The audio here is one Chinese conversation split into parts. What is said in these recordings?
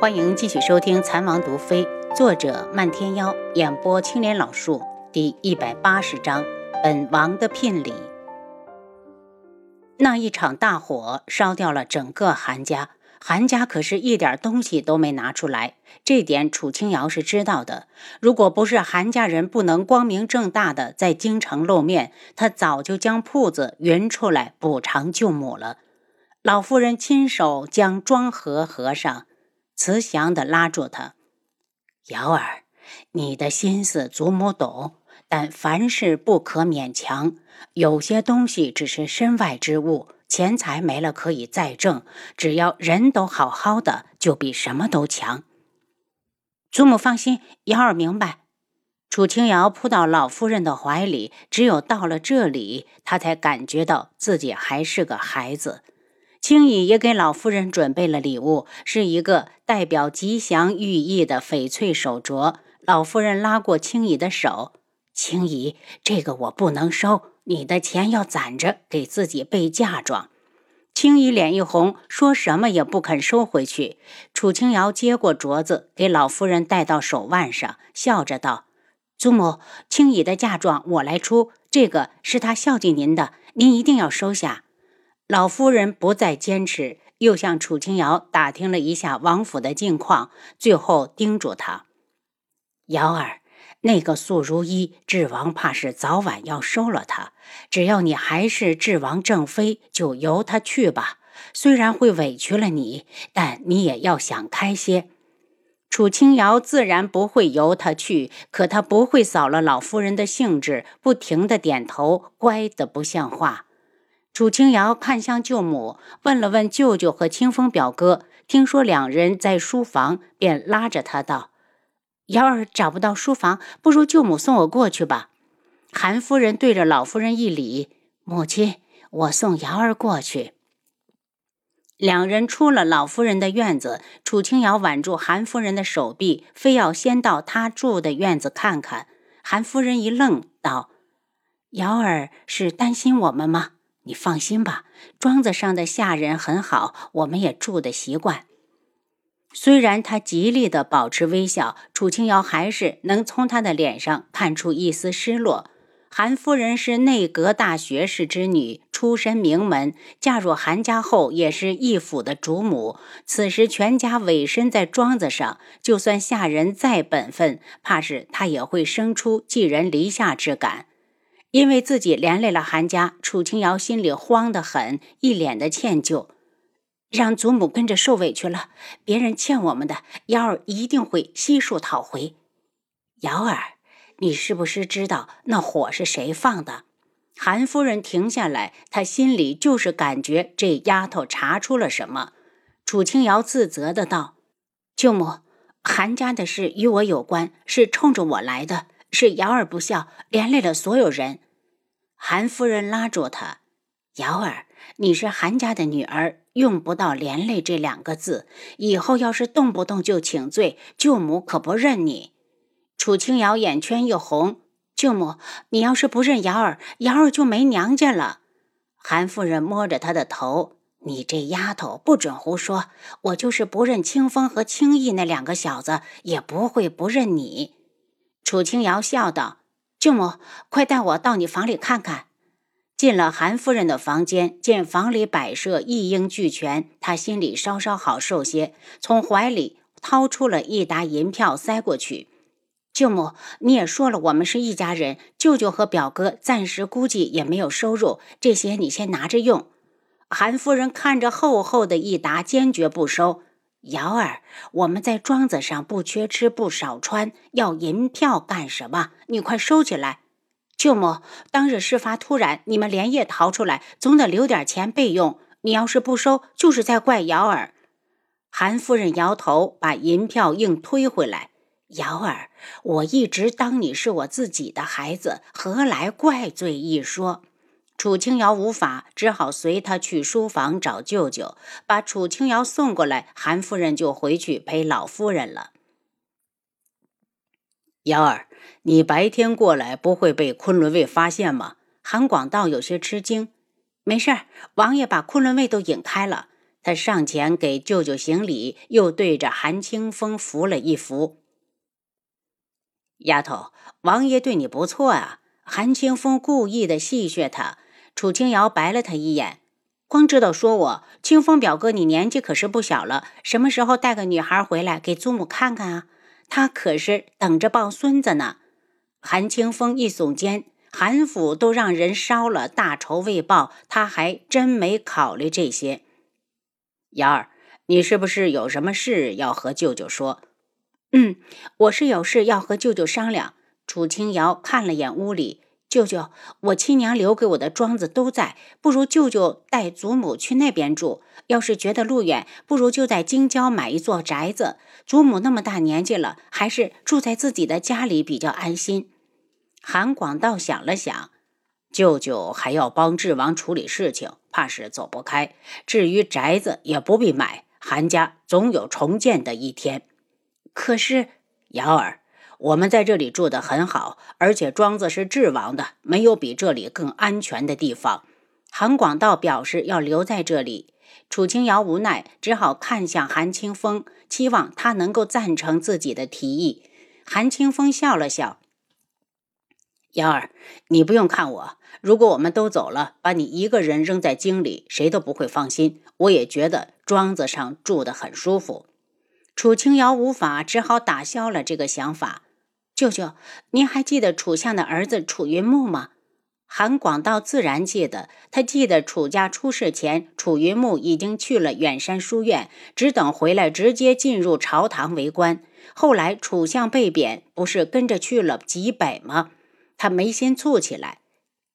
欢迎继续收听《残王毒妃》，作者漫天妖，演播青莲老树，第一百八十章：本王的聘礼。那一场大火烧掉了整个韩家，韩家可是一点东西都没拿出来，这点楚清瑶是知道的。如果不是韩家人不能光明正大的在京城露面，他早就将铺子匀出来补偿舅母了。老夫人亲手将庄盒合上。慈祥地拉住他，瑶儿，你的心思祖母懂，但凡事不可勉强。有些东西只是身外之物，钱财没了可以再挣，只要人都好好的，就比什么都强。祖母放心，瑶儿明白。楚清瑶扑到老夫人的怀里，只有到了这里，她才感觉到自己还是个孩子。青姨也给老夫人准备了礼物，是一个代表吉祥寓意的翡翠手镯。老夫人拉过青姨的手：“青姨，这个我不能收，你的钱要攒着，给自己备嫁妆。”青姨脸一红，说什么也不肯收回去。楚青瑶接过镯子，给老夫人戴到手腕上，笑着道：“祖母，青姨的嫁妆我来出，这个是她孝敬您的，您一定要收下。”老夫人不再坚持，又向楚清瑶打听了一下王府的近况，最后叮嘱她：“瑶儿，那个素如一，智王怕是早晚要收了她。只要你还是智王正妃，就由他去吧。虽然会委屈了你，但你也要想开些。”楚清瑶自然不会由他去，可他不会扫了老夫人的兴致，不停的点头，乖的不像话。楚清瑶看向舅母，问了问舅舅和清风表哥，听说两人在书房，便拉着他道：“瑶儿找不到书房，不如舅母送我过去吧。”韩夫人对着老夫人一礼：“母亲，我送瑶儿过去。”两人出了老夫人的院子，楚清瑶挽住韩夫人的手臂，非要先到她住的院子看看。韩夫人一愣，道：“瑶儿是担心我们吗？”你放心吧，庄子上的下人很好，我们也住的习惯。虽然他极力的保持微笑，楚清瑶还是能从他的脸上看出一丝失落。韩夫人是内阁大学士之女，出身名门，嫁入韩家后也是义府的主母。此时全家委身在庄子上，就算下人再本分，怕是他也会生出寄人篱下之感。因为自己连累了韩家，楚清瑶心里慌得很，一脸的歉疚，让祖母跟着受委屈了。别人欠我们的，瑶儿一定会悉数讨回。瑶儿，你是不是知道那火是谁放的？韩夫人停下来，她心里就是感觉这丫头查出了什么。楚清瑶自责的道：“舅母，韩家的事与我有关，是冲着我来的，是瑶儿不孝，连累了所有人。”韩夫人拉住他：“瑶儿，你是韩家的女儿，用不到‘连累’这两个字。以后要是动不动就请罪，舅母可不认你。”楚清瑶眼圈一红：“舅母，你要是不认瑶儿，瑶儿就没娘家了。”韩夫人摸着她的头：“你这丫头不准胡说！我就是不认清风和清逸那两个小子，也不会不认你。”楚清瑶笑道。舅母，快带我到你房里看看。进了韩夫人的房间，见房里摆设一应俱全，她心里稍稍好受些，从怀里掏出了一沓银票塞过去。舅母，你也说了，我们是一家人，舅舅和表哥暂时估计也没有收入，这些你先拿着用。韩夫人看着厚厚的一沓，坚决不收。瑶儿，我们在庄子上不缺吃不少穿，要银票干什么？你快收起来！舅母，当日事发突然，你们连夜逃出来，总得留点钱备用。你要是不收，就是在怪瑶儿。韩夫人摇头，把银票硬推回来。瑶儿，我一直当你是我自己的孩子，何来怪罪一说？楚清瑶无法，只好随他去书房找舅舅，把楚清瑶送过来。韩夫人就回去陪老夫人了。瑶儿，你白天过来不会被昆仑卫发现吗？韩广道有些吃惊。没事，王爷把昆仑卫都引开了。他上前给舅舅行礼，又对着韩清风扶了一扶。丫头，王爷对你不错啊。韩清风故意的戏谑他。楚清瑶白了他一眼，光知道说我。清风表哥，你年纪可是不小了，什么时候带个女孩回来给祖母看看啊？他可是等着抱孙子呢。韩清风一耸肩，韩府都让人烧了，大仇未报，他还真没考虑这些。瑶儿，你是不是有什么事要和舅舅说？嗯，我是有事要和舅舅商量。楚清瑶看了眼屋里，舅舅，我亲娘留给我的庄子都在，不如舅舅带祖母去那边住。要是觉得路远，不如就在京郊买一座宅子。祖母那么大年纪了，还是住在自己的家里比较安心。韩广道想了想，舅舅还要帮智王处理事情，怕是走不开。至于宅子，也不必买，韩家总有重建的一天。可是，瑶儿，我们在这里住得很好，而且庄子是智王的，没有比这里更安全的地方。韩广道表示要留在这里，楚清瑶无奈，只好看向韩清风，期望他能够赞成自己的提议。韩清风笑了笑：“瑶儿，你不用看我，如果我们都走了，把你一个人扔在京里，谁都不会放心。我也觉得庄子上住得很舒服。”楚清瑶无法，只好打消了这个想法。舅舅，您还记得楚相的儿子楚云木吗？韩广道自然记得，他记得楚家出事前，楚云木已经去了远山书院，只等回来直接进入朝堂为官。后来楚相被贬，不是跟着去了极北吗？他眉心蹙起来。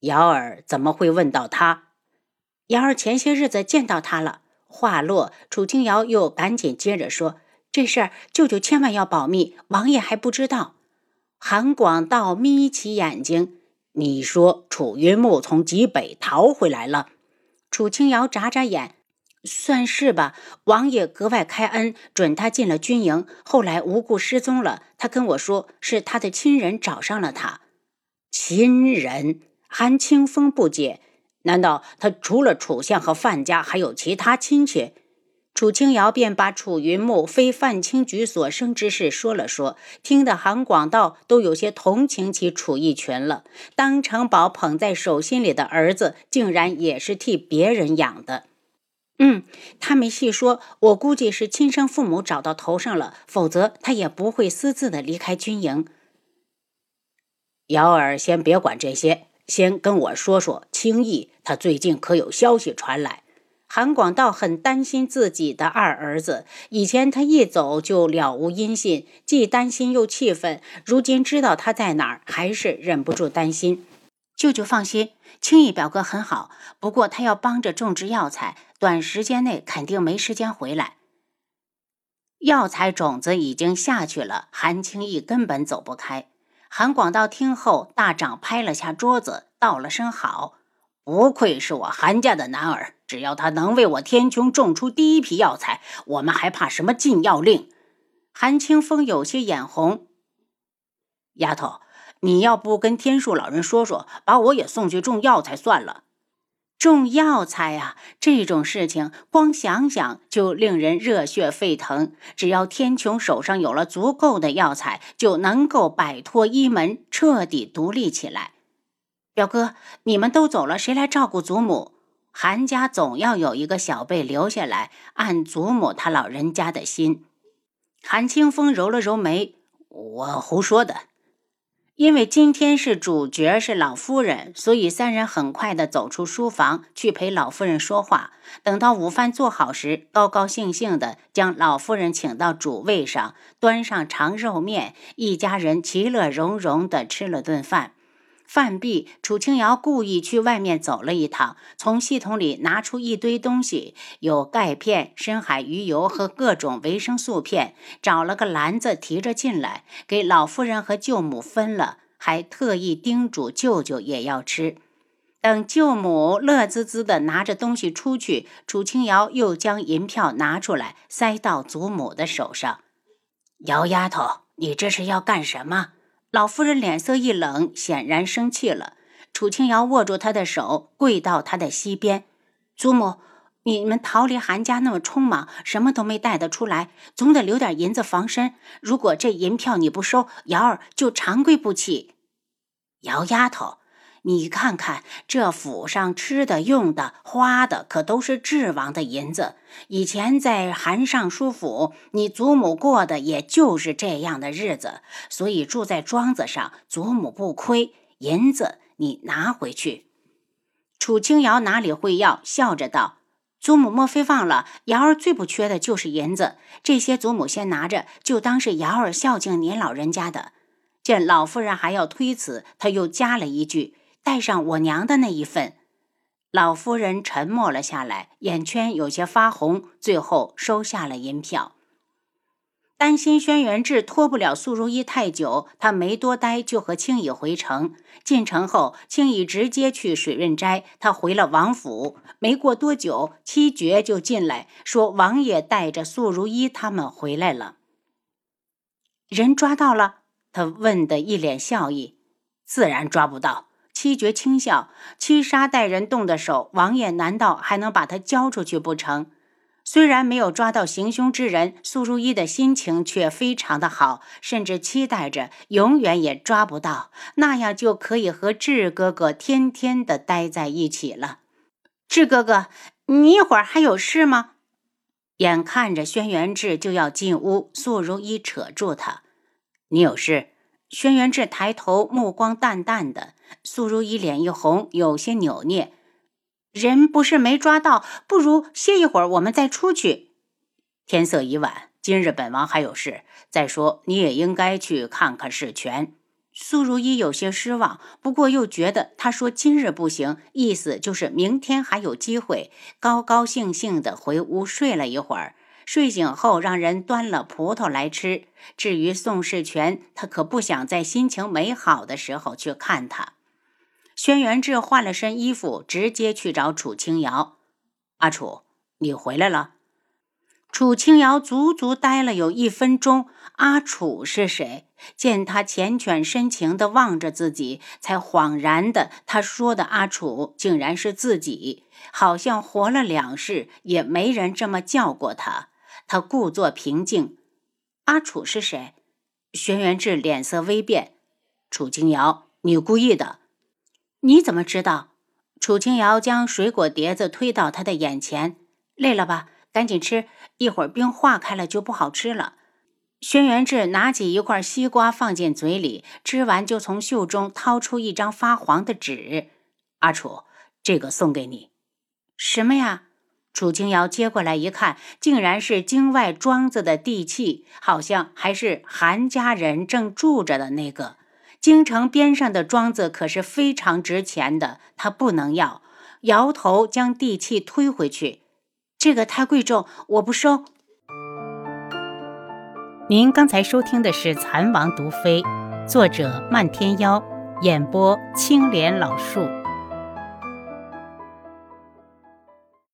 瑶儿怎么会问到他？瑶儿前些日子见到他了。话落，楚清瑶又赶紧接着说。这事儿，舅舅千万要保密，王爷还不知道。韩广道眯起眼睛：“你说楚云木从极北逃回来了？”楚清瑶眨眨眼：“算是吧。王爷格外开恩，准他进了军营。后来无故失踪了，他跟我说是他的亲人找上了他。亲人？”韩清风不解：“难道他除了楚相和范家，还有其他亲戚？”楚清瑶便把楚云木非范清举所生之事说了说，听得韩广道都有些同情起楚逸群了。当成宝捧在手心里的儿子，竟然也是替别人养的。嗯，他没细说，我估计是亲生父母找到头上了，否则他也不会私自的离开军营。瑶儿，先别管这些，先跟我说说青逸，他最近可有消息传来？韩广道很担心自己的二儿子，以前他一走就了无音信，既担心又气愤。如今知道他在哪儿，还是忍不住担心。舅舅放心，青义表哥很好，不过他要帮着种植药材，短时间内肯定没时间回来。药材种子已经下去了，韩青义根本走不开。韩广道听后，大掌拍了下桌子，道了声好。不愧是我韩家的男儿，只要他能为我天穹种出第一批药材，我们还怕什么禁药令？韩清风有些眼红。丫头，你要不跟天树老人说说，把我也送去种药材算了。种药材啊，这种事情光想想就令人热血沸腾。只要天穹手上有了足够的药材，就能够摆脱一门，彻底独立起来。表哥，你们都走了，谁来照顾祖母？韩家总要有一个小辈留下来，按祖母他老人家的心。韩清风揉了揉眉：“我胡说的。”因为今天是主角是老夫人，所以三人很快的走出书房去陪老夫人说话。等到午饭做好时，高高兴兴的将老夫人请到主位上，端上长寿面，一家人其乐融融的吃了顿饭。饭毕，楚清瑶故意去外面走了一趟，从系统里拿出一堆东西，有钙片、深海鱼油和各种维生素片，找了个篮子提着进来，给老夫人和舅母分了，还特意叮嘱舅舅也要吃。等舅母乐滋滋的拿着东西出去，楚清瑶又将银票拿出来，塞到祖母的手上。姚丫头，你这是要干什么？老夫人脸色一冷，显然生气了。楚清瑶握住她的手，跪到她的膝边：“祖母，你们逃离韩家那么匆忙，什么都没带得出来，总得留点银子防身。如果这银票你不收，瑶儿就长跪不起。姚丫头，你看看这府上吃的、用的、花的，可都是智王的银子。以前在韩尚书府，你祖母过的也就是这样的日子，所以住在庄子上，祖母不亏。银子你拿回去。楚清瑶哪里会要，笑着道。祖母莫非忘了，瑶儿最不缺的就是银子。这些祖母先拿着，就当是瑶儿孝敬您老人家的。见老夫人还要推辞，他又加了一句：“带上我娘的那一份。”老夫人沉默了下来，眼圈有些发红，最后收下了银票。担心轩辕志拖不了素如意太久，他没多待就和青羽回城。进城后，青羽直接去水润斋，他回了王府。没过多久，七绝就进来，说王爷带着素如意他们回来了。人抓到了？他问的一脸笑意。自然抓不到。七绝轻笑。七杀带人动的手，王爷难道还能把他交出去不成？虽然没有抓到行凶之人，苏如意的心情却非常的好，甚至期待着永远也抓不到，那样就可以和智哥哥天天的待在一起了。智哥哥，你一会儿还有事吗？眼看着轩辕志就要进屋，苏如意扯住他：“你有事？”轩辕志抬头，目光淡淡的。苏如意脸一红，有些扭捏。人不是没抓到，不如歇一会儿，我们再出去。天色已晚，今日本王还有事。再说你也应该去看看世权。苏如意有些失望，不过又觉得他说今日不行，意思就是明天还有机会。高高兴兴的回屋睡了一会儿，睡醒后让人端了葡萄来吃。至于宋世权，他可不想在心情美好的时候去看他。轩辕志换了身衣服，直接去找楚清瑶。阿楚，你回来了。楚清瑶足足待了有一分钟。阿楚是谁？见他缱绻深情地望着自己，才恍然的，他说的阿楚竟然是自己，好像活了两世也没人这么叫过他。他故作平静。阿楚是谁？轩辕志脸色微变。楚清瑶，你故意的。你怎么知道？楚清瑶将水果碟子推到他的眼前。累了吧？赶紧吃，一会儿冰化开了就不好吃了。轩辕志拿起一块西瓜放进嘴里，吃完就从袖中掏出一张发黄的纸。阿楚，这个送给你。什么呀？楚清瑶接过来一看，竟然是京外庄子的地契，好像还是韩家人正住着的那个。京城边上的庄子可是非常值钱的，他不能要，摇头将地契推回去。这个太贵重，我不收。您刚才收听的是《蚕王毒妃》，作者漫天妖，演播青莲老树。